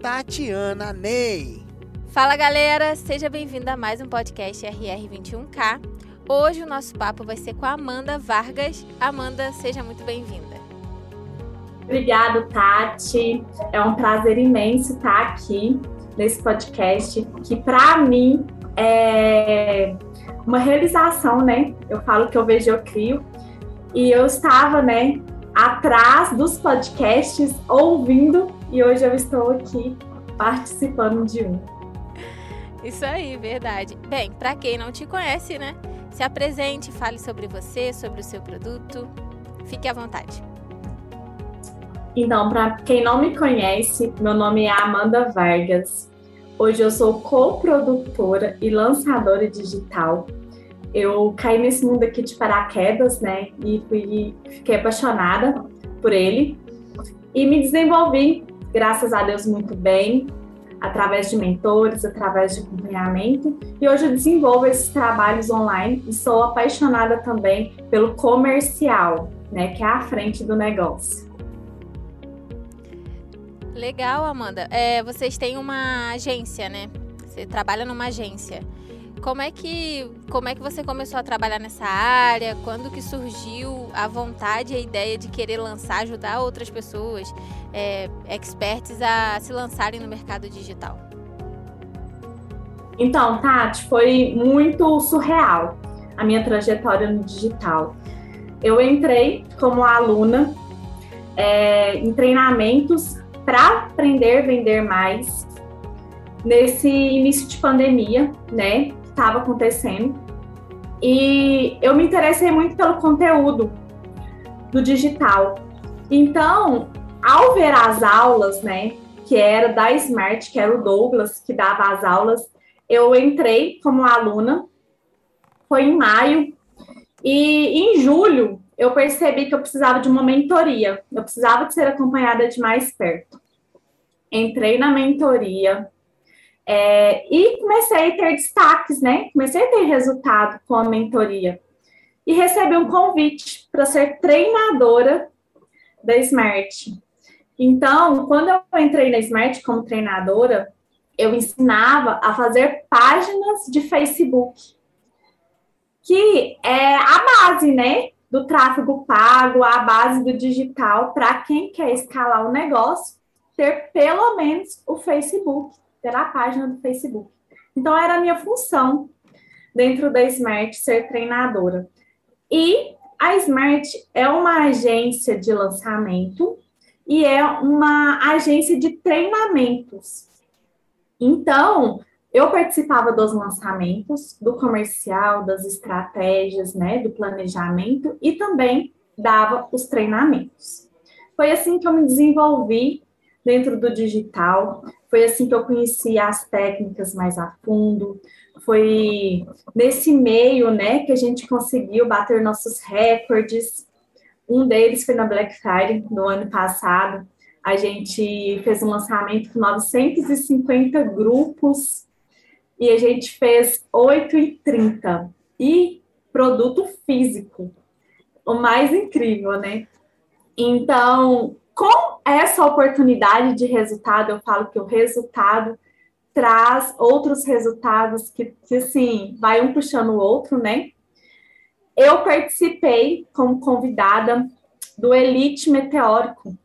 Tatiana Ney. Fala galera, seja bem-vindo a mais um podcast RR21K. Hoje o nosso papo vai ser com a Amanda Vargas. Amanda, seja muito bem-vinda. Obrigada, Tati. É um prazer imenso estar aqui nesse podcast, que para mim é uma realização, né? Eu falo que eu vejo, eu crio. E eu estava, né, atrás dos podcasts, ouvindo e hoje eu estou aqui participando de um. Isso aí, verdade. Bem, para quem não te conhece, né? Se apresente, fale sobre você, sobre o seu produto. Fique à vontade. Então, para quem não me conhece, meu nome é Amanda Vargas. Hoje eu sou coprodutora e lançadora digital. Eu caí nesse mundo aqui de paraquedas, né? E fui, fiquei apaixonada por ele e me desenvolvi graças a Deus, muito bem, através de mentores, através de acompanhamento. E hoje eu desenvolvo esses trabalhos online e sou apaixonada também pelo comercial, né, que é a frente do negócio. Legal, Amanda. É, vocês têm uma agência, né? Você trabalha numa agência. Como é que como é que você começou a trabalhar nessa área? Quando que surgiu a vontade a ideia de querer lançar, ajudar outras pessoas, é, experts a se lançarem no mercado digital? Então, Tati, foi muito surreal a minha trajetória no digital. Eu entrei como aluna é, em treinamentos para aprender a vender mais nesse início de pandemia, né? Estava acontecendo. E eu me interessei muito pelo conteúdo do digital. Então, ao ver as aulas, né, que era da Smart, que era o Douglas que dava as aulas, eu entrei como aluna. Foi em maio e em julho eu percebi que eu precisava de uma mentoria. Eu precisava de ser acompanhada de mais perto. Entrei na mentoria, é, e comecei a ter destaques, né? Comecei a ter resultado com a mentoria. E recebi um convite para ser treinadora da Smart. Então, quando eu entrei na Smart como treinadora, eu ensinava a fazer páginas de Facebook, que é a base, né? Do tráfego pago, a base do digital, para quem quer escalar o negócio, ter pelo menos o Facebook pela página do Facebook. Então, era a minha função dentro da Smart ser treinadora. E a Smart é uma agência de lançamento e é uma agência de treinamentos. Então, eu participava dos lançamentos, do comercial, das estratégias, né, do planejamento e também dava os treinamentos. Foi assim que eu me desenvolvi dentro do digital. Foi assim que eu conheci as técnicas mais a fundo. Foi nesse meio, né, que a gente conseguiu bater nossos recordes. Um deles foi na Black Friday no ano passado. A gente fez um lançamento com 950 grupos e a gente fez 8,30 e produto físico. O mais incrível, né? Então, com essa oportunidade de resultado, eu falo que o resultado traz outros resultados que, que assim, vai um puxando o outro, né? Eu participei como convidada do Elite Meteórico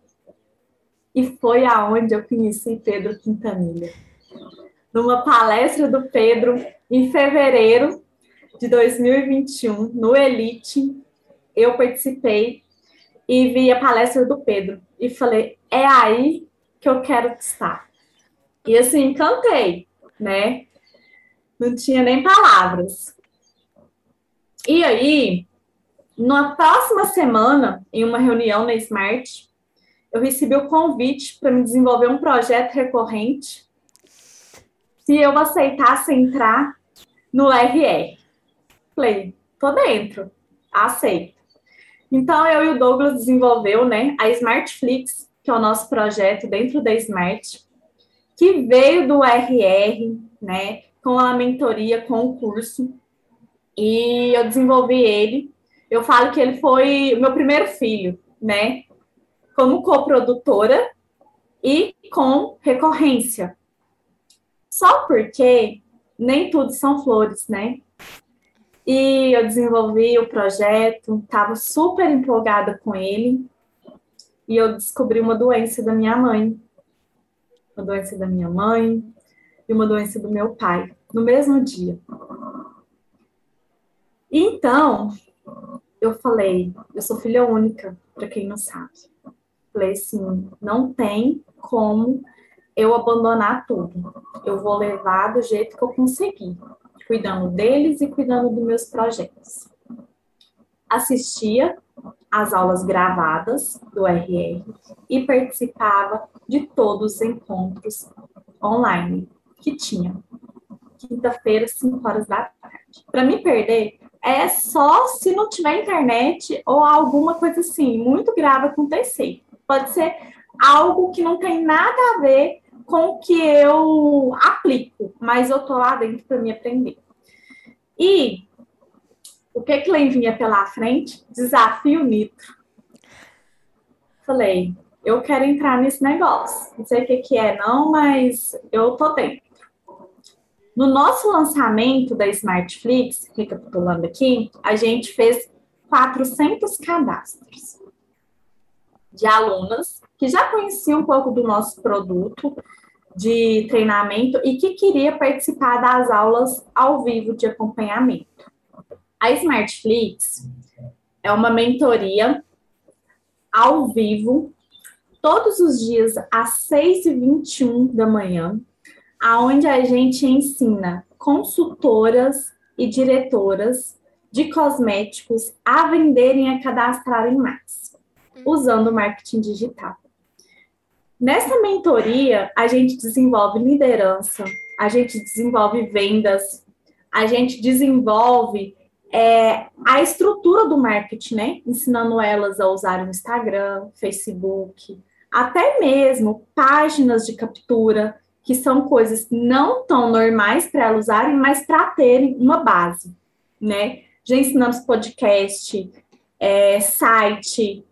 e foi aonde eu conheci Pedro Quintanilha. Numa palestra do Pedro em fevereiro de 2021, no Elite, eu participei e vi a palestra do Pedro e falei: é aí que eu quero estar. E assim, cantei, né? Não tinha nem palavras. E aí, na próxima semana, em uma reunião na Smart, eu recebi o convite para me desenvolver um projeto recorrente se eu aceitasse entrar no RR. Falei, tô dentro, aceito. Então, eu e o Douglas desenvolveu né, a Smartflix, que é o nosso projeto dentro da Smart, que veio do RR, né, com a mentoria, com o curso, e eu desenvolvi ele. Eu falo que ele foi o meu primeiro filho, né, como coprodutora e com recorrência. Só porque nem tudo são flores, né? E eu desenvolvi o projeto, estava super empolgada com ele. E eu descobri uma doença da minha mãe. Uma doença da minha mãe e uma doença do meu pai, no mesmo dia. Então, eu falei, eu sou filha única, para quem não sabe. Falei assim, não tem como eu abandonar tudo. Eu vou levar do jeito que eu conseguir cuidando deles e cuidando dos meus projetos. Assistia às aulas gravadas do RR e participava de todos os encontros online que tinha. Quinta-feira, 5 horas da tarde. Para me perder, é só se não tiver internet ou alguma coisa assim, muito grave acontecer. Pode ser algo que não tem nada a ver com o que eu aplico, mas eu tô lá dentro para me aprender. E o que que vinha pela frente? Desafio Nitro. Falei, eu quero entrar nesse negócio. Não sei o que que é não, mas eu tô dentro. No nosso lançamento da Smartflix, recapitulando aqui, a gente fez 400 cadastros de alunas que já conheciam um pouco do nosso produto de treinamento e que queria participar das aulas ao vivo de acompanhamento. A Smartflix é uma mentoria ao vivo, todos os dias às 6h21 da manhã, aonde a gente ensina consultoras e diretoras de cosméticos a venderem e a cadastrarem mais, usando marketing digital. Nessa mentoria, a gente desenvolve liderança, a gente desenvolve vendas, a gente desenvolve é, a estrutura do marketing, né? Ensinando elas a usar o Instagram, Facebook, até mesmo páginas de captura, que são coisas não tão normais para elas usarem, mas para terem uma base, né? Já ensinamos podcast, é, site,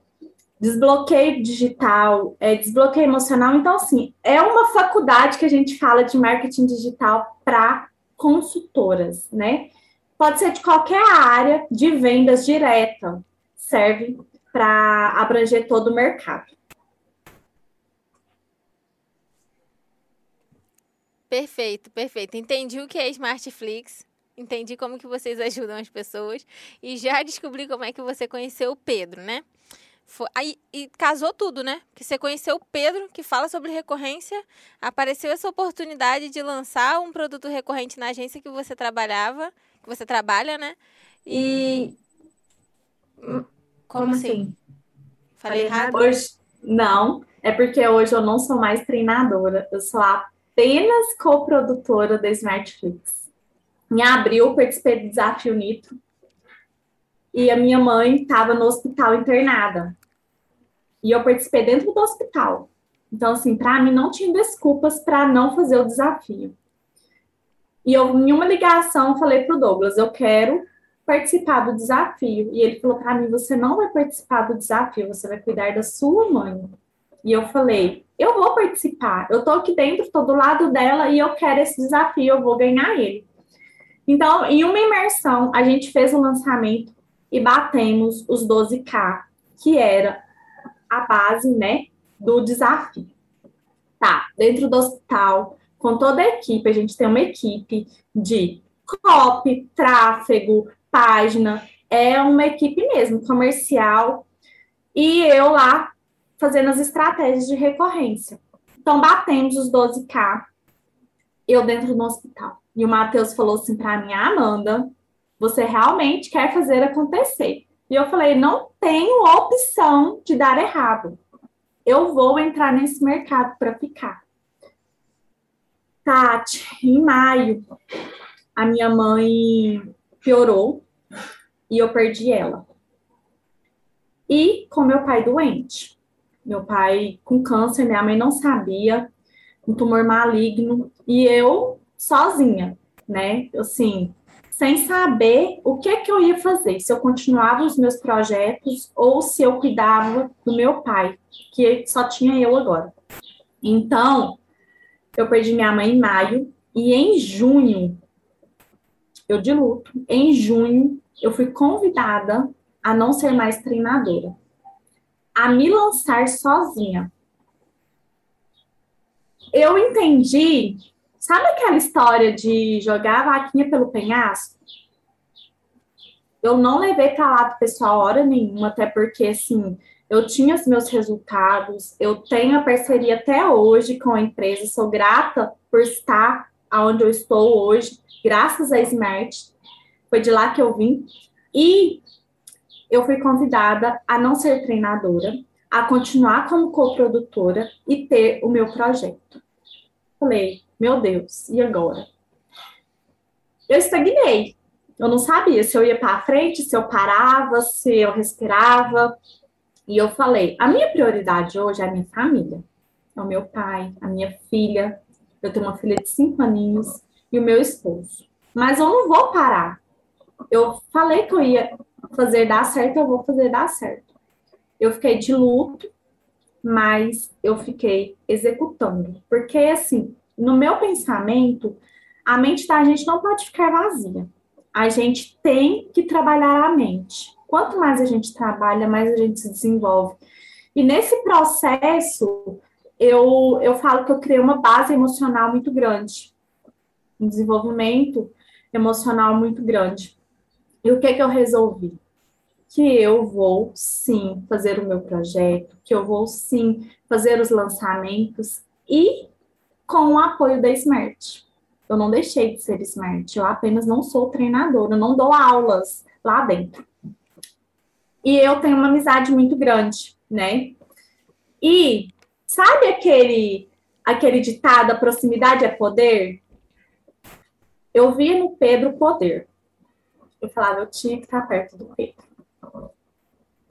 desbloqueio digital, é, desbloqueio emocional. Então, assim, é uma faculdade que a gente fala de marketing digital para consultoras, né? Pode ser de qualquer área de vendas direta, serve para abranger todo o mercado. Perfeito, perfeito. Entendi o que é Smartflix, entendi como que vocês ajudam as pessoas e já descobri como é que você conheceu o Pedro, né? Foi, aí, e casou tudo, né? Que você conheceu o Pedro, que fala sobre recorrência, apareceu essa oportunidade de lançar um produto recorrente na agência que você trabalhava, que você trabalha, né? E. Como, Como assim? assim? Falei, errado? Hoje, não, é porque hoje eu não sou mais treinadora, eu sou apenas coprodutora da Smartflix. Em abril, participei do Desafio Nitro, e a minha mãe estava no hospital internada. E eu participei dentro do hospital. Então, assim, para mim não tinha desculpas para não fazer o desafio. E eu, em uma ligação, falei para o Douglas: eu quero participar do desafio. E ele falou para mim: você não vai participar do desafio, você vai cuidar da sua mãe. E eu falei: eu vou participar, eu tô aqui dentro, tô do lado dela e eu quero esse desafio, eu vou ganhar ele. Então, em uma imersão, a gente fez o lançamento e batemos os 12K, que era a base, né, do desafio. Tá, dentro do hospital, com toda a equipe, a gente tem uma equipe de copy, tráfego, página, é uma equipe mesmo, comercial, e eu lá fazendo as estratégias de recorrência. Então, batemos os 12K, eu dentro do hospital. E o Matheus falou assim para mim, Amanda, você realmente quer fazer acontecer. E eu falei: não tenho opção de dar errado. Eu vou entrar nesse mercado para ficar. Tati, em maio, a minha mãe piorou e eu perdi ela. E com meu pai doente. Meu pai com câncer, minha mãe não sabia, um tumor maligno, e eu sozinha, né? Assim, sem saber o que que eu ia fazer, se eu continuava os meus projetos ou se eu cuidava do meu pai, que só tinha eu agora. Então, eu perdi minha mãe em maio e em junho eu de luto. Em junho eu fui convidada a não ser mais treinadora, a me lançar sozinha. Eu entendi, sabe aquela história de jogar a vaquinha pelo penhasco? Eu não levei para lá do pessoal hora nenhuma, até porque assim, eu tinha os meus resultados, eu tenho a parceria até hoje com a empresa, sou grata por estar onde eu estou hoje, graças a Smart, foi de lá que eu vim, e eu fui convidada a não ser treinadora, a continuar como coprodutora e ter o meu projeto. Falei, meu Deus, e agora? Eu estagnei. Eu não sabia se eu ia para frente, se eu parava, se eu respirava. E eu falei: a minha prioridade hoje é a minha família. É o meu pai, a minha filha. Eu tenho uma filha de cinco aninhos e o meu esposo. Mas eu não vou parar. Eu falei que eu ia fazer dar certo, eu vou fazer dar certo. Eu fiquei de luto, mas eu fiquei executando. Porque, assim, no meu pensamento, a mente da gente não pode ficar vazia. A gente tem que trabalhar a mente quanto mais a gente trabalha, mais a gente se desenvolve. E nesse processo, eu, eu falo que eu criei uma base emocional muito grande, um desenvolvimento emocional muito grande. E o que, que eu resolvi? Que eu vou sim fazer o meu projeto, que eu vou sim fazer os lançamentos e com o apoio da Smart. Eu não deixei de ser Smart, eu apenas não sou treinadora, eu não dou aulas lá dentro e eu tenho uma amizade muito grande, né? E sabe aquele aquele ditado, a proximidade é poder? Eu via no Pedro poder. Eu falava, eu tinha que estar perto do Pedro.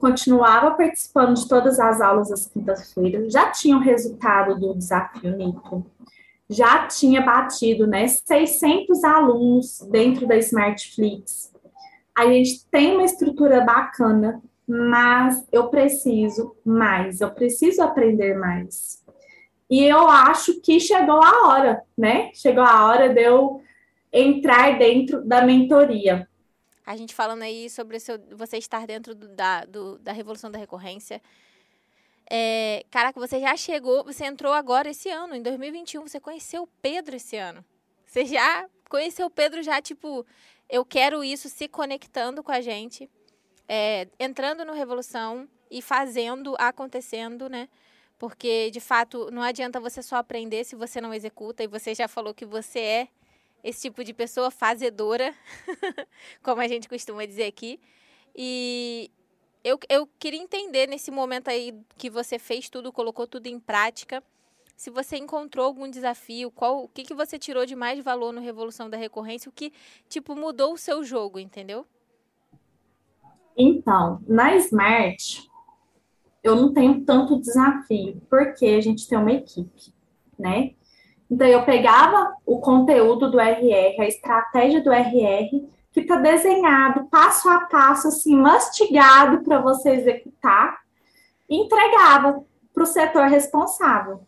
Continuava participando de todas as aulas às quintas-feiras, já tinha o resultado do desafio Nico, já tinha batido, né, 600 alunos dentro da Smartflix, a gente tem uma estrutura bacana, mas eu preciso mais, eu preciso aprender mais. E eu acho que chegou a hora, né? Chegou a hora de eu entrar dentro da mentoria. A gente falando aí sobre seu, você estar dentro do, da, do, da revolução da recorrência. É, caraca, você já chegou, você entrou agora esse ano, em 2021, você conheceu o Pedro esse ano. Você já conheceu o Pedro já, tipo, eu quero isso se conectando com a gente, é, entrando no Revolução e fazendo, acontecendo, né? Porque, de fato, não adianta você só aprender se você não executa, e você já falou que você é esse tipo de pessoa fazedora, como a gente costuma dizer aqui. E eu, eu queria entender nesse momento aí que você fez tudo, colocou tudo em prática se você encontrou algum desafio, qual, o que, que você tirou de mais valor no Revolução da Recorrência, o que, tipo, mudou o seu jogo, entendeu? Então, na Smart, eu não tenho tanto desafio, porque a gente tem uma equipe, né? Então, eu pegava o conteúdo do RR, a estratégia do RR, que está desenhado passo a passo, assim, mastigado para você executar, e entregava para o setor responsável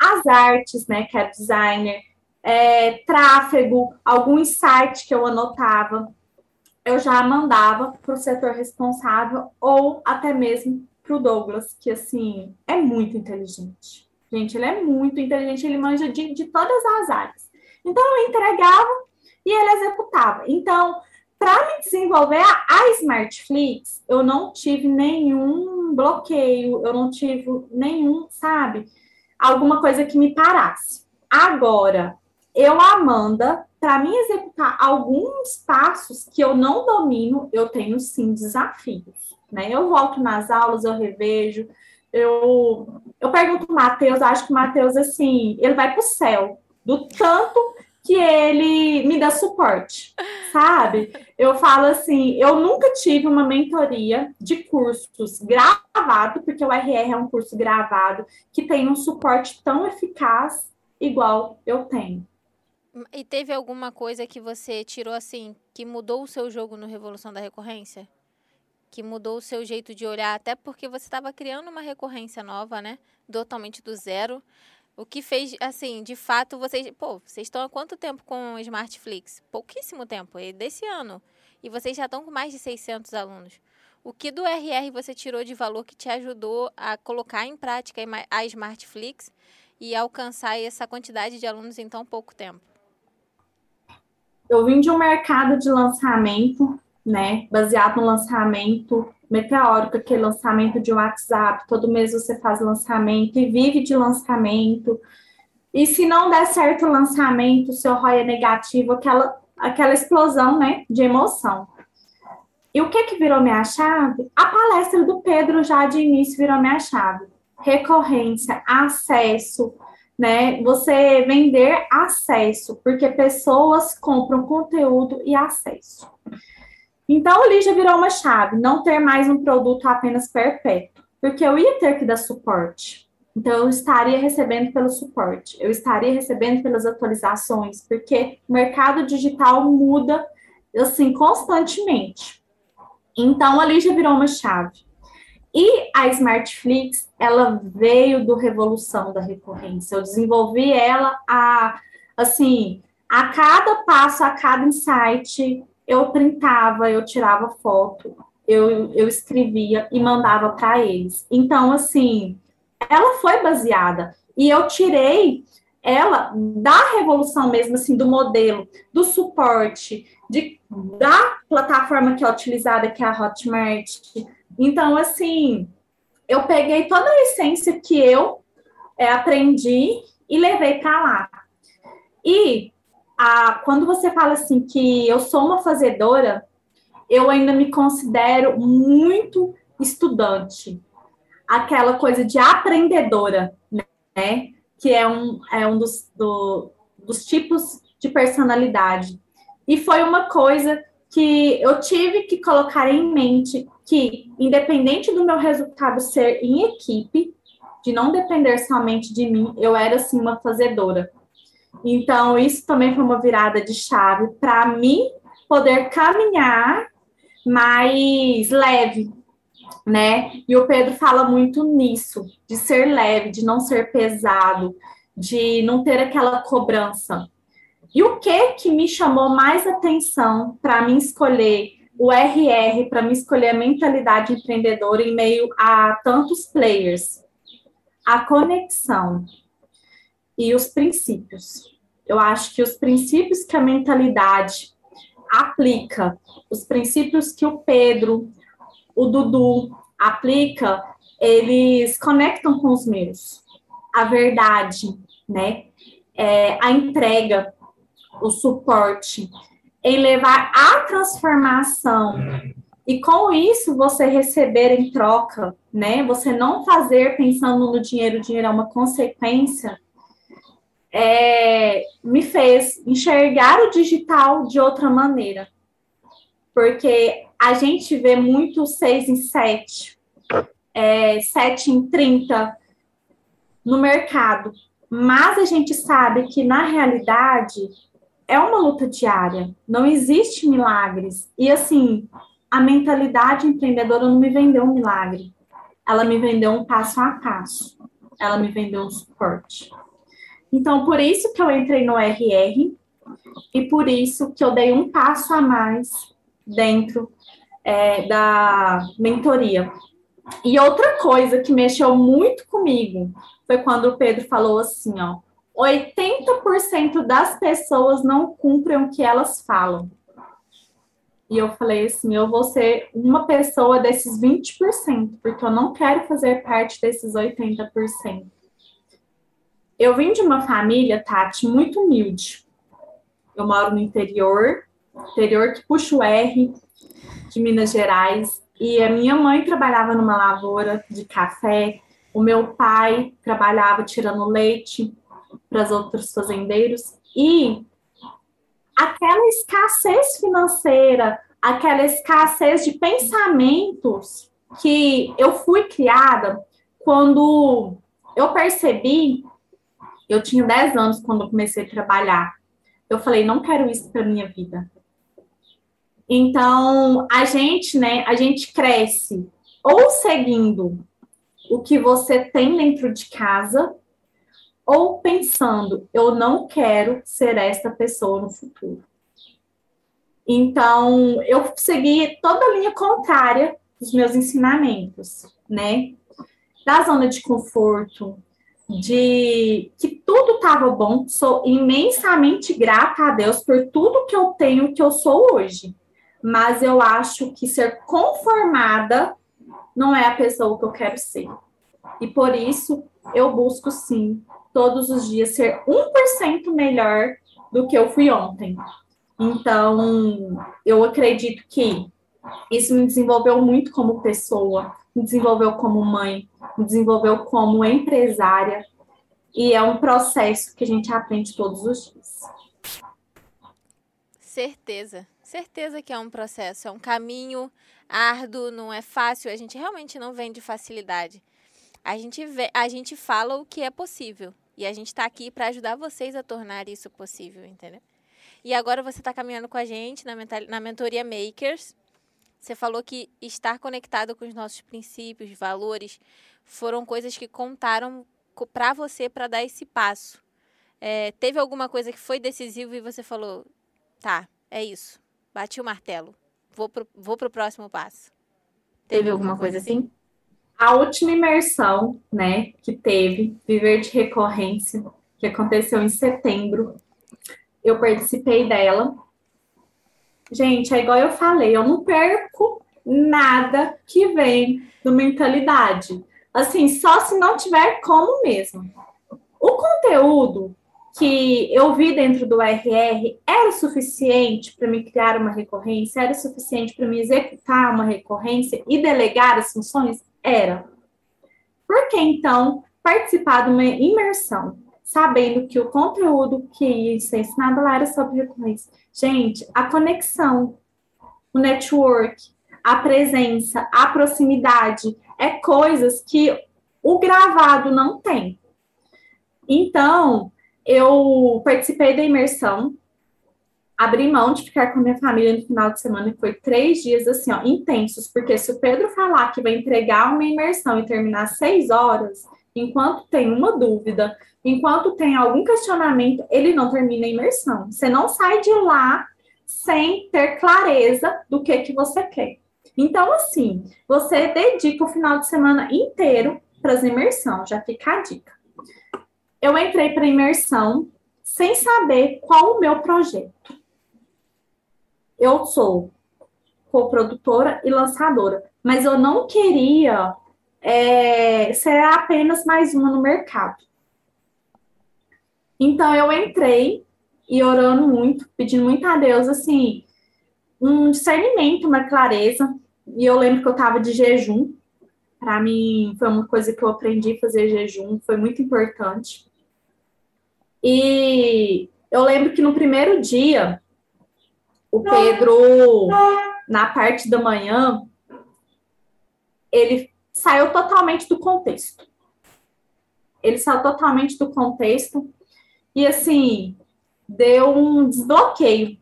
as artes, né, que é designer, é, tráfego, algum insight que eu anotava, eu já mandava para o setor responsável ou até mesmo para o Douglas, que assim é muito inteligente. Gente, ele é muito inteligente, ele manja de, de todas as áreas. Então eu entregava e ele executava. Então, para me desenvolver a, a Smartflix, eu não tive nenhum bloqueio, eu não tive nenhum, sabe? alguma coisa que me parasse. Agora, eu, Amanda, para mim executar alguns passos que eu não domino, eu tenho sim desafios. Né? Eu volto nas aulas, eu revejo, eu, eu pergunto o Matheus, acho que o Matheus, assim, ele vai para o céu, do tanto que ele me dá suporte, sabe? Eu falo assim, eu nunca tive uma mentoria de cursos gravado, porque o RR é um curso gravado que tem um suporte tão eficaz igual eu tenho. E teve alguma coisa que você tirou assim, que mudou o seu jogo no Revolução da Recorrência? Que mudou o seu jeito de olhar, até porque você estava criando uma recorrência nova, né? Totalmente do zero. O que fez, assim, de fato, vocês. Pô, vocês estão há quanto tempo com o Smartflix? Pouquíssimo tempo, é desse ano. E vocês já estão com mais de 600 alunos. O que do RR você tirou de valor que te ajudou a colocar em prática a Smartflix e alcançar essa quantidade de alunos em tão pouco tempo? Eu vim de um mercado de lançamento, né, baseado no lançamento meteórico, aquele lançamento de WhatsApp, todo mês você faz lançamento e vive de lançamento. E se não der certo o lançamento, seu ROI é negativo, aquela, aquela explosão, né, de emoção. E o que que virou minha chave? A palestra do Pedro já de início virou minha chave. Recorrência, acesso, né? Você vender acesso, porque pessoas compram conteúdo e acesso. Então, ali já virou uma chave, não ter mais um produto apenas perpétuo, porque eu ia ter que dar suporte. Então, eu estaria recebendo pelo suporte, eu estaria recebendo pelas atualizações, porque o mercado digital muda, assim, constantemente. Então, ali já virou uma chave. E a Smartflix, ela veio do Revolução da Recorrência. Eu desenvolvi ela a, assim, a cada passo, a cada insight, eu printava, eu tirava foto, eu, eu escrevia e mandava para eles. Então, assim, ela foi baseada. E eu tirei ela da revolução mesmo, assim, do modelo, do suporte, de, da plataforma que é utilizada, que é a Hotmart, então, assim, eu peguei toda a essência que eu é, aprendi e levei para lá. E a, quando você fala assim que eu sou uma fazedora, eu ainda me considero muito estudante. Aquela coisa de aprendedora, né? Que é um, é um dos, do, dos tipos de personalidade. E foi uma coisa que eu tive que colocar em mente que, independente do meu resultado ser em equipe, de não depender somente de mim, eu era assim uma fazedora. Então, isso também foi uma virada de chave para mim poder caminhar mais leve, né? E o Pedro fala muito nisso, de ser leve, de não ser pesado, de não ter aquela cobrança. E o que que me chamou mais atenção para mim escolher o RR, para me escolher a mentalidade empreendedora em meio a tantos players? A conexão e os princípios. Eu acho que os princípios que a mentalidade aplica, os princípios que o Pedro, o Dudu aplica, eles conectam com os meus. A verdade, né? É, a entrega, o suporte, em levar a transformação e com isso você receber em troca, né? Você não fazer pensando no dinheiro, o dinheiro é uma consequência, é, me fez enxergar o digital de outra maneira. Porque a gente vê muito 6 em 7, é, 7 em 30 no mercado, mas a gente sabe que na realidade é uma luta diária, não existe milagres. E assim, a mentalidade empreendedora não me vendeu um milagre, ela me vendeu um passo a passo, ela me vendeu um suporte. Então, por isso que eu entrei no RR e por isso que eu dei um passo a mais dentro é, da mentoria. E outra coisa que mexeu muito comigo foi quando o Pedro falou assim, ó, 80% das pessoas não cumprem o que elas falam. E eu falei assim: eu vou ser uma pessoa desses 20%, porque eu não quero fazer parte desses 80%. Eu vim de uma família, Tati, muito humilde. Eu moro no interior, interior que puxa o R de Minas Gerais. E a minha mãe trabalhava numa lavoura de café O meu pai trabalhava tirando leite para os outros fazendeiros e aquela escassez financeira, aquela escassez de pensamentos que eu fui criada quando eu percebi, eu tinha 10 anos quando eu comecei a trabalhar. Eu falei, não quero isso para minha vida. Então, a gente, né, a gente cresce ou seguindo o que você tem dentro de casa, ou pensando, eu não quero ser esta pessoa no futuro. Então, eu segui toda a linha contrária dos meus ensinamentos, né? Da zona de conforto, de que tudo estava bom, sou imensamente grata a Deus por tudo que eu tenho, que eu sou hoje. Mas eu acho que ser conformada não é a pessoa que eu quero ser. E por isso eu busco sim, todos os dias, ser 1% melhor do que eu fui ontem. Então, eu acredito que isso me desenvolveu muito como pessoa, me desenvolveu como mãe, me desenvolveu como empresária. E é um processo que a gente aprende todos os dias. Certeza, certeza que é um processo, é um caminho árduo, não é fácil, a gente realmente não vem de facilidade. A gente, vê, a gente fala o que é possível. E a gente está aqui para ajudar vocês a tornar isso possível, entendeu? E agora você está caminhando com a gente na, na mentoria Makers. Você falou que estar conectado com os nossos princípios, valores, foram coisas que contaram para você para dar esse passo. É, teve alguma coisa que foi decisiva e você falou: tá, é isso, bati o martelo, vou pro, vou pro próximo passo. Teve, alguma coisa assim? A última imersão, né, que teve, Viver de Recorrência, que aconteceu em setembro, eu participei dela. Gente, é igual eu falei, eu não perco nada que vem do mentalidade. Assim, só se não tiver como mesmo. O conteúdo que eu vi dentro do RR era suficiente para me criar uma recorrência, era suficiente para me executar uma recorrência e delegar as funções? Era. Por que então participar de uma imersão, sabendo que o conteúdo que ia ser ensinado lá era sobre recorrência? Gente, a conexão, o network, a presença, a proximidade, é coisas que o gravado não tem. Então, eu participei da imersão, abri mão de ficar com minha família no final de semana, que foi três dias assim, ó, intensos, porque se o Pedro falar que vai entregar uma imersão e terminar seis horas, enquanto tem uma dúvida, enquanto tem algum questionamento, ele não termina a imersão. Você não sai de lá sem ter clareza do que que você quer. Então, assim, você dedica o final de semana inteiro para as imersões, já fica a dica. Eu entrei para imersão sem saber qual o meu projeto eu sou coprodutora e lançadora, mas eu não queria é, ser apenas mais uma no mercado. Então eu entrei e orando muito, pedindo muito a Deus, assim, um discernimento, uma clareza. E eu lembro que eu estava de jejum. Para mim, foi uma coisa que eu aprendi a fazer jejum, foi muito importante. E eu lembro que no primeiro dia, o Pedro, na parte da manhã, ele saiu totalmente do contexto. Ele saiu totalmente do contexto e, assim, deu um desbloqueio.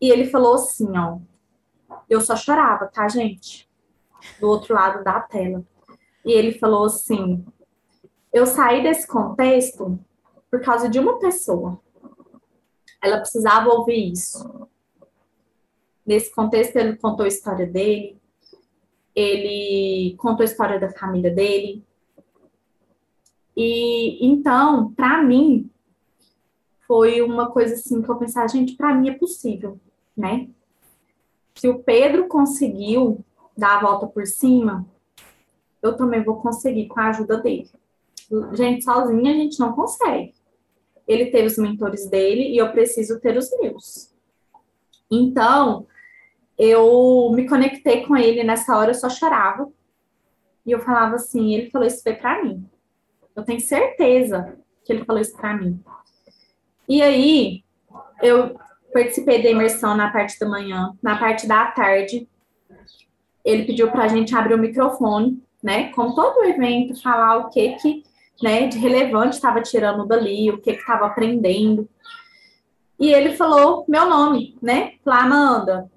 E ele falou assim, ó, eu só chorava, tá, gente? Do outro lado da tela. E ele falou assim, eu saí desse contexto por causa de uma pessoa ela precisava ouvir isso. Nesse contexto, ele contou a história dele, ele contou a história da família dele. E então, para mim, foi uma coisa assim que eu pensava, gente, para mim é possível, né? Se o Pedro conseguiu dar a volta por cima, eu também vou conseguir com a ajuda dele. Gente, sozinha a gente não consegue ele teve os mentores dele e eu preciso ter os meus. Então, eu me conectei com ele nessa hora, eu só chorava. E eu falava assim, ele falou isso foi para mim. Eu tenho certeza que ele falou isso para mim. E aí, eu participei da imersão na parte da manhã, na parte da tarde. Ele pediu para a gente abrir o microfone, né? Com todo o evento, falar o que que, né, de relevante estava tirando dali, o que que estava aprendendo. E ele falou meu nome, né? Falou, Amanda,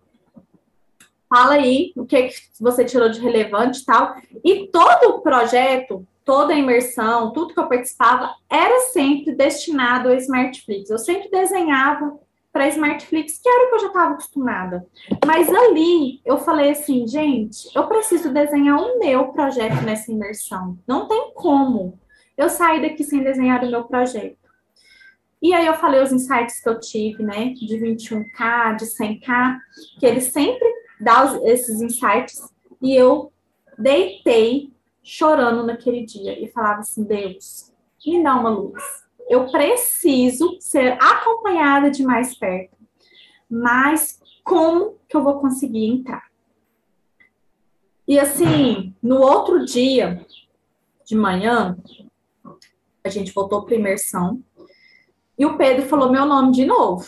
fala aí o que, que você tirou de relevante e tal. E todo o projeto, toda a imersão, tudo que eu participava, era sempre destinado ao Smartflix. Eu sempre desenhava para Smartflix, que era o que eu já estava acostumada. Mas ali eu falei assim, gente, eu preciso desenhar o meu projeto nessa imersão. Não tem como eu sair daqui sem desenhar o meu projeto. E aí eu falei os insights que eu tive, né, de 21K, de 100K, que ele sempre dá esses insights, e eu deitei chorando naquele dia e falava assim: Deus, me dá uma luz. Eu preciso ser acompanhada de mais perto. Mas como que eu vou conseguir entrar? E assim, no outro dia de manhã, a gente voltou para imersão e o Pedro falou meu nome de novo.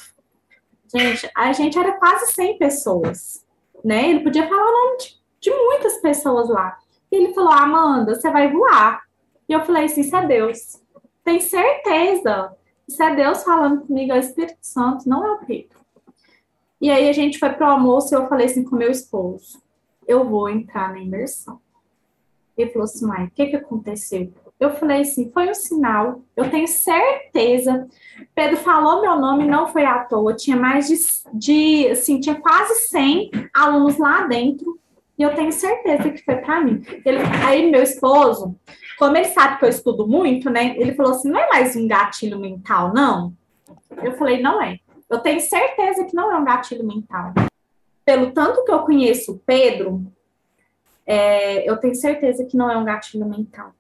Gente, a gente era quase 100 pessoas, né? Ele podia falar o nome de, de muitas pessoas lá. E ele falou: Amanda, você vai voar. E eu falei assim: Isso é Deus. Tem certeza. Isso é Deus falando comigo, é o Espírito Santo, não é o Pedro. E aí a gente foi pro almoço e eu falei assim com meu esposo: Eu vou entrar na imersão. Ele falou assim: Mãe, o que, que aconteceu? Eu falei assim: Foi um sinal, eu tenho certeza. Pedro falou meu nome, não foi à toa. Tinha mais de, de assim, tinha quase 100 alunos lá dentro e eu tenho certeza que foi para mim. Ele, aí, meu esposo, como ele sabe que eu estudo muito, né? Ele falou assim: não é mais um gatilho mental, não? Eu falei: não é. Eu tenho certeza que não é um gatilho mental. Pelo tanto que eu conheço o Pedro, é, eu tenho certeza que não é um gatilho mental.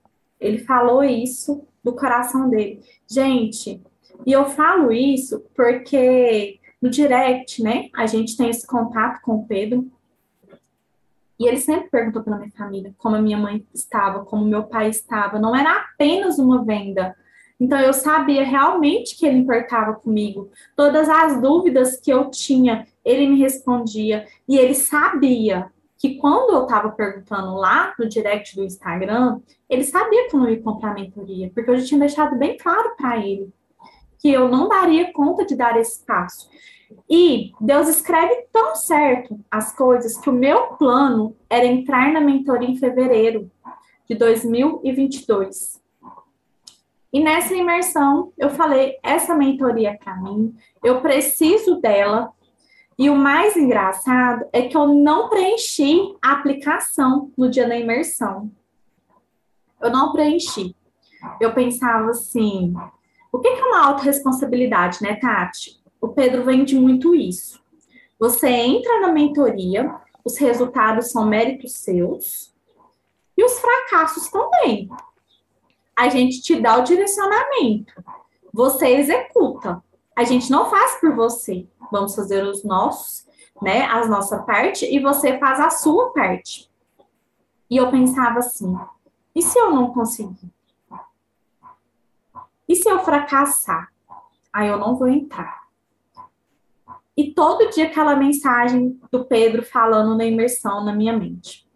Ele falou isso do coração dele. Gente, e eu falo isso porque no direct, né? A gente tem esse contato com o Pedro. E ele sempre perguntou pela minha família, como a minha mãe estava, como meu pai estava. Não era apenas uma venda. Então eu sabia realmente que ele importava comigo. Todas as dúvidas que eu tinha, ele me respondia. E ele sabia que quando eu estava perguntando lá no direct do Instagram, ele sabia que eu não ia comprar mentoria, porque eu já tinha deixado bem claro para ele que eu não daria conta de dar esse passo. E Deus escreve tão certo as coisas que o meu plano era entrar na mentoria em fevereiro de 2022. E nessa imersão, eu falei: essa mentoria é para mim, eu preciso dela. E o mais engraçado é que eu não preenchi a aplicação no dia da imersão. Eu não preenchi. Eu pensava assim: o que é uma autorresponsabilidade, né, Tati? o Pedro vende muito isso. Você entra na mentoria, os resultados são méritos seus e os fracassos também. A gente te dá o direcionamento, você executa. A gente não faz por você. Vamos fazer os nossos, né, a nossa parte e você faz a sua parte. E eu pensava assim: e se eu não conseguir? E se eu fracassar? Aí eu não vou entrar. E todo dia aquela mensagem do Pedro falando na imersão na minha mente.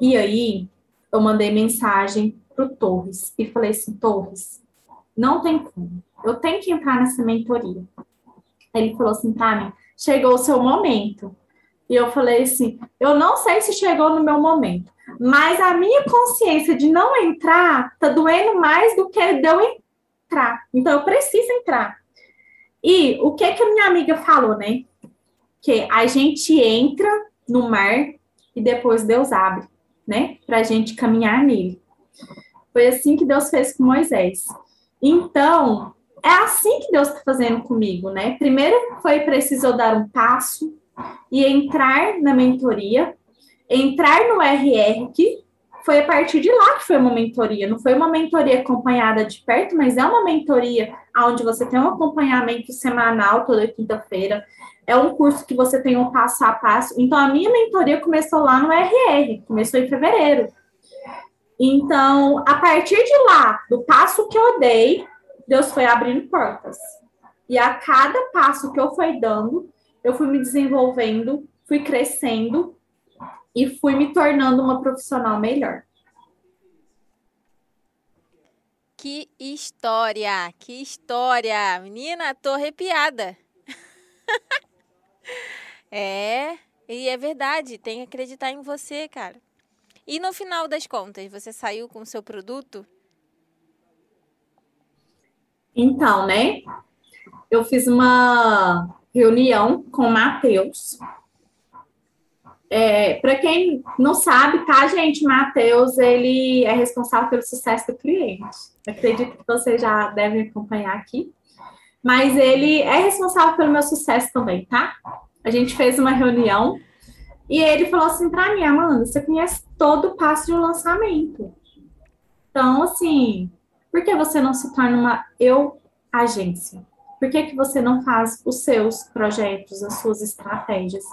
E aí eu mandei mensagem pro Torres e falei assim, Torres, não tem como. Eu tenho que entrar nessa mentoria. Ele falou assim para mim, chegou o seu momento. E eu falei assim, eu não sei se chegou no meu momento, mas a minha consciência de não entrar tá doendo mais do que de eu entrar. Então eu preciso entrar. E o que que a minha amiga falou, né? Que a gente entra no mar e depois Deus abre, né? Para a gente caminhar nele. Foi assim que Deus fez com Moisés. Então, é assim que Deus está fazendo comigo, né? Primeiro foi preciso eu dar um passo e entrar na mentoria, entrar no RR, que foi a partir de lá que foi uma mentoria. Não foi uma mentoria acompanhada de perto, mas é uma mentoria onde você tem um acompanhamento semanal toda quinta-feira. É um curso que você tem um passo a passo. Então, a minha mentoria começou lá no RR, começou em fevereiro. Então, a partir de lá, do passo que eu dei, Deus foi abrindo portas. E a cada passo que eu fui dando, eu fui me desenvolvendo, fui crescendo e fui me tornando uma profissional melhor. Que história, que história. Menina, tô arrepiada. é, e é verdade, tem que acreditar em você, cara. E no final das contas, você saiu com o seu produto? Então, né? Eu fiz uma reunião com o Matheus. É, Para quem não sabe, tá, gente? Matheus, ele é responsável pelo sucesso do cliente. Acredito que vocês já devem acompanhar aqui. Mas ele é responsável pelo meu sucesso também, tá? A gente fez uma reunião e ele falou assim para mim, Amanda, você conhece todo o passo de um lançamento. Então, assim, por que você não se torna uma eu agência? Por que, que você não faz os seus projetos, as suas estratégias?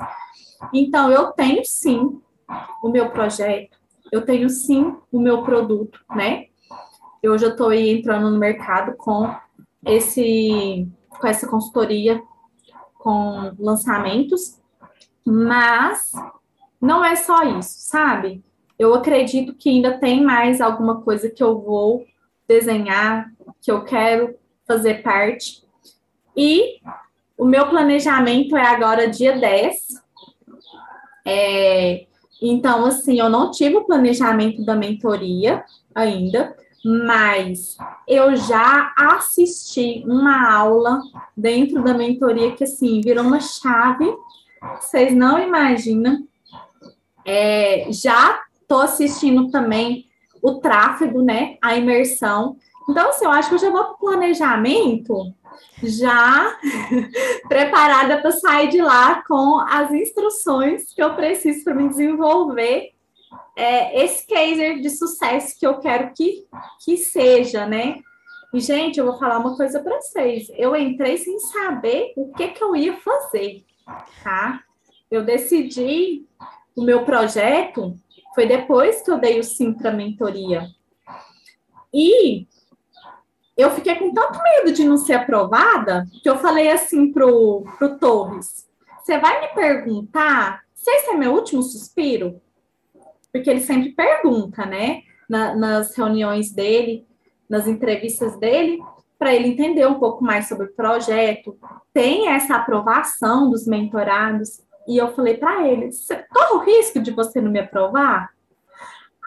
Então, eu tenho sim o meu projeto, eu tenho sim o meu produto, né? Eu já estou entrando no mercado com esse com essa consultoria com lançamentos mas não é só isso, sabe? Eu acredito que ainda tem mais alguma coisa que eu vou desenhar, que eu quero fazer parte. E o meu planejamento é agora dia 10. É, então, assim, eu não tive o planejamento da mentoria ainda, mas eu já assisti uma aula dentro da mentoria que, assim, virou uma chave vocês não imaginam. É, já estou assistindo também o tráfego, né? A imersão. Então, assim, eu acho que eu já vou para o planejamento já preparada para sair de lá com as instruções que eu preciso para me desenvolver é, esse case de sucesso que eu quero que, que seja, né? E, gente, eu vou falar uma coisa para vocês. Eu entrei sem saber o que, que eu ia fazer tá? Eu decidi o meu projeto foi depois que eu dei o sim para mentoria. E eu fiquei com tanto medo de não ser aprovada que eu falei assim pro, pro Torres: você vai me perguntar se esse é meu último suspiro? Porque ele sempre pergunta, né? Na, nas reuniões dele, nas entrevistas dele, para ele entender um pouco mais sobre o projeto, tem essa aprovação dos mentorados. E eu falei para ele: corre o risco de você não me aprovar?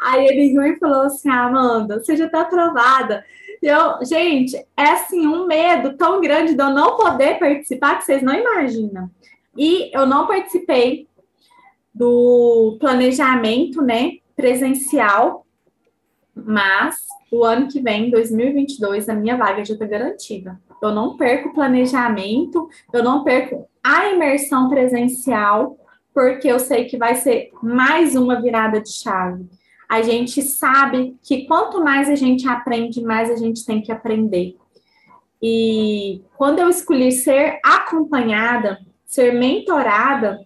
Aí ele riu e falou assim: Amanda, você já está aprovada. Eu, gente, é assim um medo tão grande de eu não poder participar que vocês não imaginam. E eu não participei do planejamento, né, presencial, mas o ano que vem, 2022, a minha vaga já está garantida. Eu não perco o planejamento, eu não perco a imersão presencial, porque eu sei que vai ser mais uma virada de chave. A gente sabe que quanto mais a gente aprende, mais a gente tem que aprender. E quando eu escolhi ser acompanhada, ser mentorada,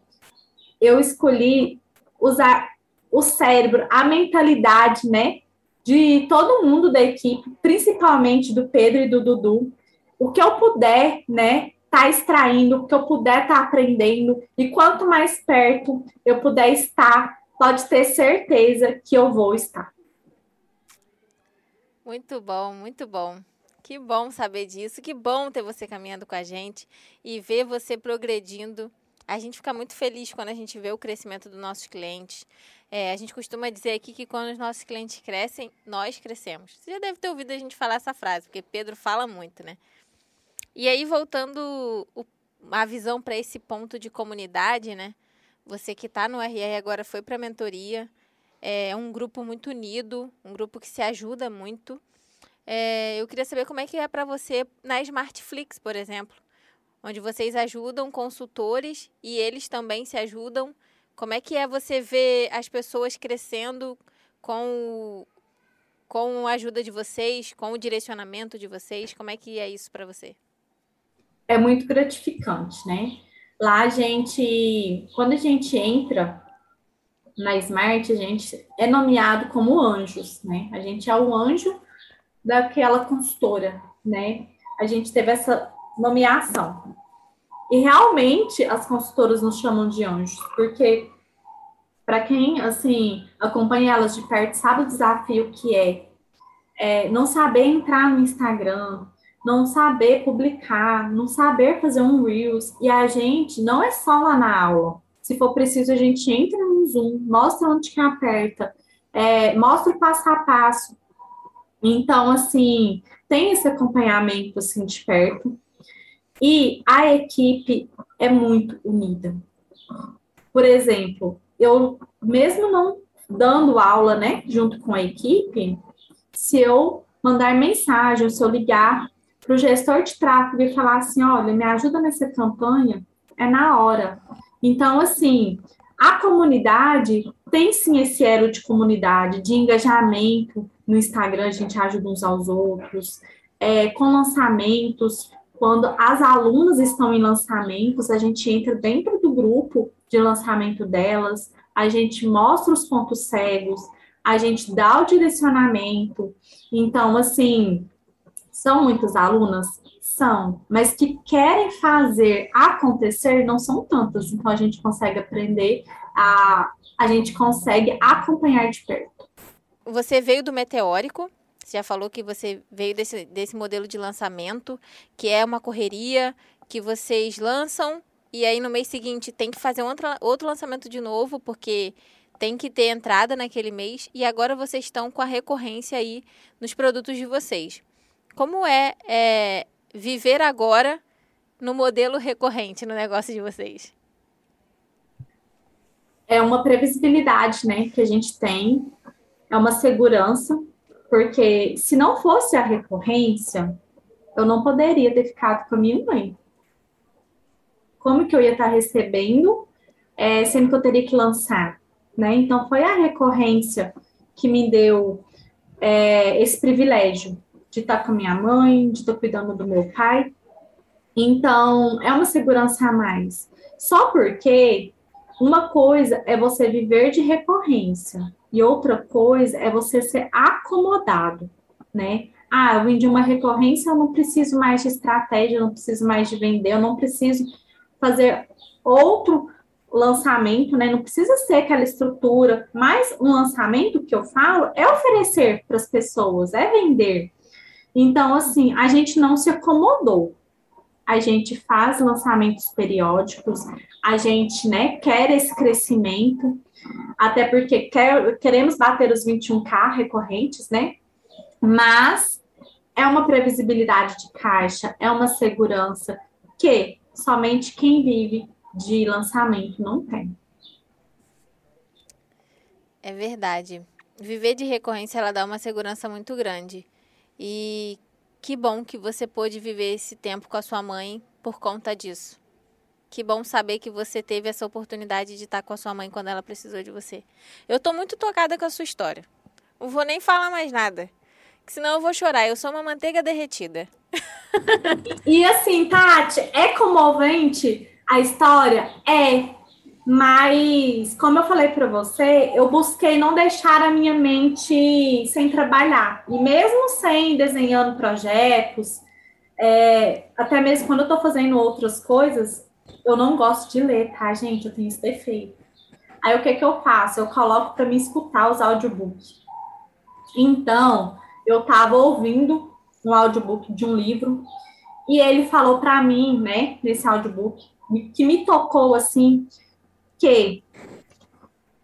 eu escolhi usar o cérebro, a mentalidade, né, de todo mundo da equipe, principalmente do Pedro e do Dudu, o que eu puder, né, tá extraindo, o que eu puder tá aprendendo, e quanto mais perto eu puder estar, pode ter certeza que eu vou estar. Muito bom, muito bom. Que bom saber disso, que bom ter você caminhando com a gente e ver você progredindo. A gente fica muito feliz quando a gente vê o crescimento dos nossos clientes. É, a gente costuma dizer aqui que quando os nossos clientes crescem, nós crescemos. Você já deve ter ouvido a gente falar essa frase, porque Pedro fala muito, né? E aí, voltando o, a visão para esse ponto de comunidade, né? Você que está no RR agora foi para a mentoria. É um grupo muito unido, um grupo que se ajuda muito. É, eu queria saber como é que é para você na Smartflix, por exemplo, onde vocês ajudam consultores e eles também se ajudam como é que é você ver as pessoas crescendo com, com a ajuda de vocês, com o direcionamento de vocês? Como é que é isso para você? É muito gratificante, né? Lá a gente, quando a gente entra na Smart, a gente é nomeado como anjos, né? A gente é o anjo daquela consultora, né? A gente teve essa nomeação. E realmente as consultoras nos chamam de anjos, porque para quem assim acompanha elas de perto sabe o desafio que é, é não saber entrar no Instagram, não saber publicar, não saber fazer um Reels. E a gente não é só lá na aula. Se for preciso, a gente entra no Zoom, mostra onde que aperta, é, mostra o passo a passo. Então, assim, tem esse acompanhamento assim de perto. E a equipe é muito unida. Por exemplo, eu mesmo não dando aula, né, junto com a equipe, se eu mandar mensagem, se eu ligar para o gestor de tráfego e falar assim, olha, me ajuda nessa campanha, é na hora. Então, assim, a comunidade tem sim esse elo de comunidade, de engajamento. No Instagram a gente ajuda uns aos outros, é, com lançamentos. Quando as alunas estão em lançamentos, a gente entra dentro do grupo de lançamento delas, a gente mostra os pontos cegos, a gente dá o direcionamento. Então, assim, são muitas alunas? São, mas que querem fazer acontecer não são tantas. Então a gente consegue aprender, a, a gente consegue acompanhar de perto. Você veio do meteórico, você já falou que você veio desse, desse modelo de lançamento, que é uma correria que vocês lançam e aí no mês seguinte tem que fazer outro, outro lançamento de novo, porque tem que ter entrada naquele mês. E agora vocês estão com a recorrência aí nos produtos de vocês. Como é, é viver agora no modelo recorrente no negócio de vocês? É uma previsibilidade, né, que a gente tem, é uma segurança, porque se não fosse a recorrência, eu não poderia ter ficado com a minha mãe. Como que eu ia estar recebendo, é, sendo que eu teria que lançar, né? Então foi a recorrência que me deu é, esse privilégio de estar com a minha mãe, de estar cuidando do meu pai. Então, é uma segurança a mais. Só porque uma coisa é você viver de recorrência e outra coisa é você ser acomodado, né? Ah, eu de uma recorrência, eu não preciso mais de estratégia, eu não preciso mais de vender, eu não preciso fazer outro lançamento, né? Não precisa ser aquela estrutura, mas um lançamento que eu falo é oferecer para as pessoas, é vender. Então, assim, a gente não se acomodou. A gente faz lançamentos periódicos, a gente, né, quer esse crescimento, até porque quer, queremos bater os 21K recorrentes, né? Mas é uma previsibilidade de caixa, é uma segurança que somente quem vive de lançamento não tem. É verdade. Viver de recorrência ela dá uma segurança muito grande. E que bom que você pôde viver esse tempo com a sua mãe por conta disso. Que bom saber que você teve essa oportunidade de estar com a sua mãe quando ela precisou de você. Eu tô muito tocada com a sua história. Não vou nem falar mais nada. Senão eu vou chorar. Eu sou uma manteiga derretida. e assim, Tati, é comovente a história? É. Mas, como eu falei para você, eu busquei não deixar a minha mente sem trabalhar. E mesmo sem desenhando projetos, é, até mesmo quando eu estou fazendo outras coisas, eu não gosto de ler, tá, gente? Eu tenho esse defeito. Aí o que, que eu faço? Eu coloco para me escutar os audiobooks. Então, eu estava ouvindo um audiobook de um livro e ele falou para mim, né, nesse audiobook, que me tocou assim, que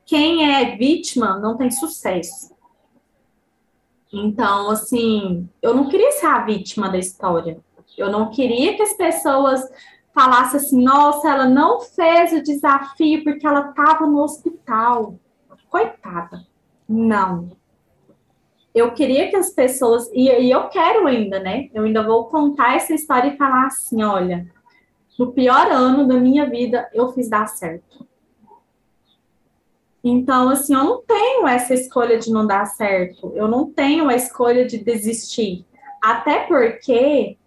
quem é vítima não tem sucesso. Então, assim, eu não queria ser a vítima da história. Eu não queria que as pessoas falassem assim: nossa, ela não fez o desafio porque ela estava no hospital. Coitada. Não. Eu queria que as pessoas, e, e eu quero ainda, né? Eu ainda vou contar essa história e falar assim: olha, no pior ano da minha vida, eu fiz dar certo. Então, assim, eu não tenho essa escolha de não dar certo, eu não tenho a escolha de desistir. Até porque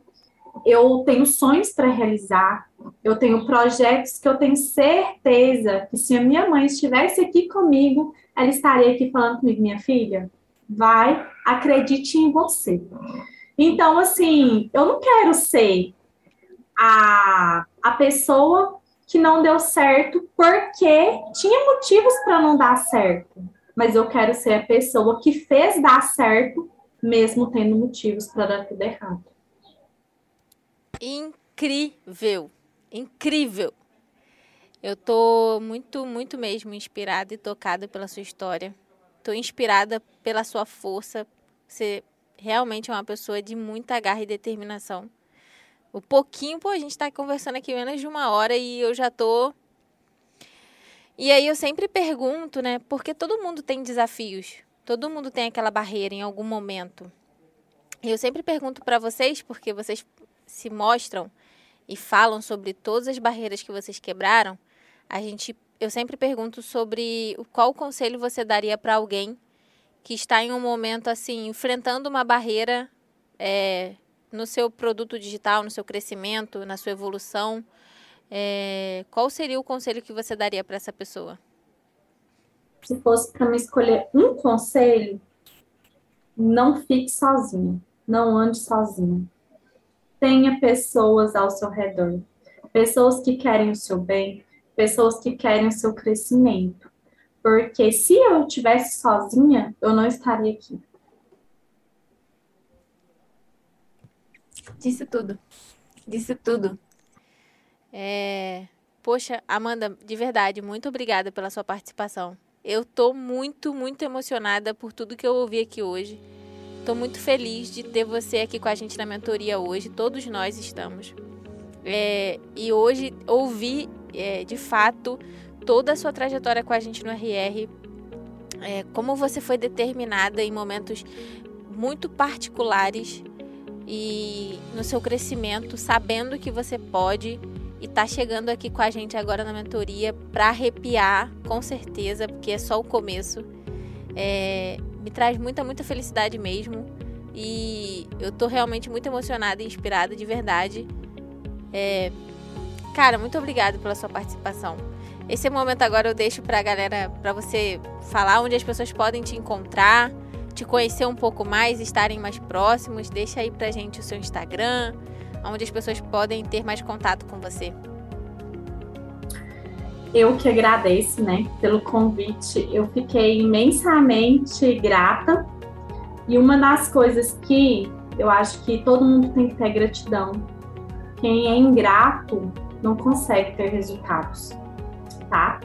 eu tenho sonhos para realizar, Eu tenho projetos que eu tenho certeza que se a minha mãe estivesse aqui comigo, ela estaria aqui falando comigo, minha filha, vai, acredite em você. Então, assim, eu não quero ser a, a pessoa que não deu certo porque tinha motivos para não dar certo. Mas eu quero ser a pessoa que fez dar certo, mesmo tendo motivos para dar tudo errado. Incrível! Incrível! Eu tô muito, muito mesmo inspirada e tocada pela sua história. Tô inspirada pela sua força. Você realmente é uma pessoa de muita garra e determinação. O pouquinho, pô, a gente tá conversando aqui menos de uma hora e eu já tô. E aí eu sempre pergunto, né? Porque todo mundo tem desafios. Todo mundo tem aquela barreira em algum momento. E eu sempre pergunto para vocês, porque vocês se mostram e falam sobre todas as barreiras que vocês quebraram. A gente, eu sempre pergunto sobre qual conselho você daria para alguém que está em um momento assim, enfrentando uma barreira é, no seu produto digital, no seu crescimento, na sua evolução, é, qual seria o conselho que você daria para essa pessoa? Se fosse para me escolher um conselho, não fique sozinho, não ande sozinho. Tenha pessoas ao seu redor, pessoas que querem o seu bem, pessoas que querem o seu crescimento. Porque se eu estivesse sozinha, eu não estaria aqui. Disse tudo. Disse tudo. É... Poxa, Amanda, de verdade, muito obrigada pela sua participação. Eu tô muito, muito emocionada por tudo que eu ouvi aqui hoje. Tô muito feliz de ter você aqui com a gente na mentoria hoje. Todos nós estamos. É... E hoje ouvir, é, de fato, toda a sua trajetória com a gente no RR. É, como você foi determinada em momentos muito particulares e no seu crescimento, sabendo que você pode e tá chegando aqui com a gente agora na mentoria para arrepiar, com certeza, porque é só o começo. É, me traz muita, muita felicidade mesmo. E eu tô realmente muito emocionada e inspirada de verdade. É, cara, muito obrigada pela sua participação. Esse momento agora eu deixo pra galera, pra você falar onde as pessoas podem te encontrar te conhecer um pouco mais, estarem mais próximos, deixa aí pra gente o seu Instagram, onde as pessoas podem ter mais contato com você. Eu que agradeço, né, pelo convite. Eu fiquei imensamente grata. E uma das coisas que eu acho que todo mundo tem que ter gratidão. Quem é ingrato não consegue ter resultados, tá?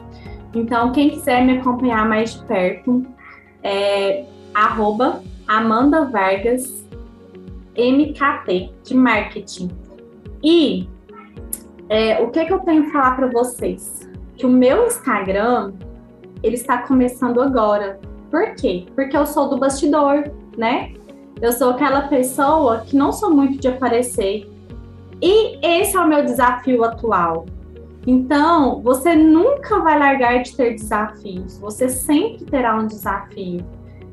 Então, quem quiser me acompanhar mais de perto, é, arroba Amanda Vargas MKT de marketing. E é, o que, que eu tenho que falar para vocês? Que o meu Instagram ele está começando agora. Por quê? Porque eu sou do bastidor, né? Eu sou aquela pessoa que não sou muito de aparecer. E esse é o meu desafio atual. Então, você nunca vai largar de ter desafios. Você sempre terá um desafio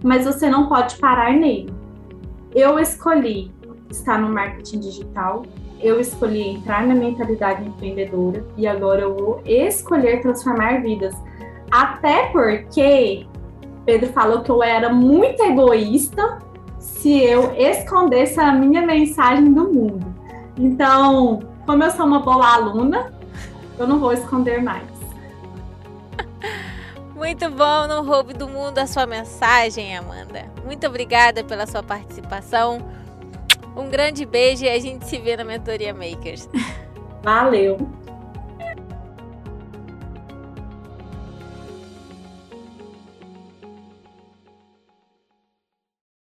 mas você não pode parar nele. Eu escolhi estar no marketing digital, eu escolhi entrar na mentalidade empreendedora e agora eu vou escolher transformar vidas. Até porque Pedro falou que eu era muito egoísta se eu escondesse a minha mensagem do mundo. Então, como eu sou uma boa aluna, eu não vou esconder mais. Muito bom, não roube do mundo a sua mensagem, Amanda. Muito obrigada pela sua participação. Um grande beijo e a gente se vê na Mentoria Makers. Valeu!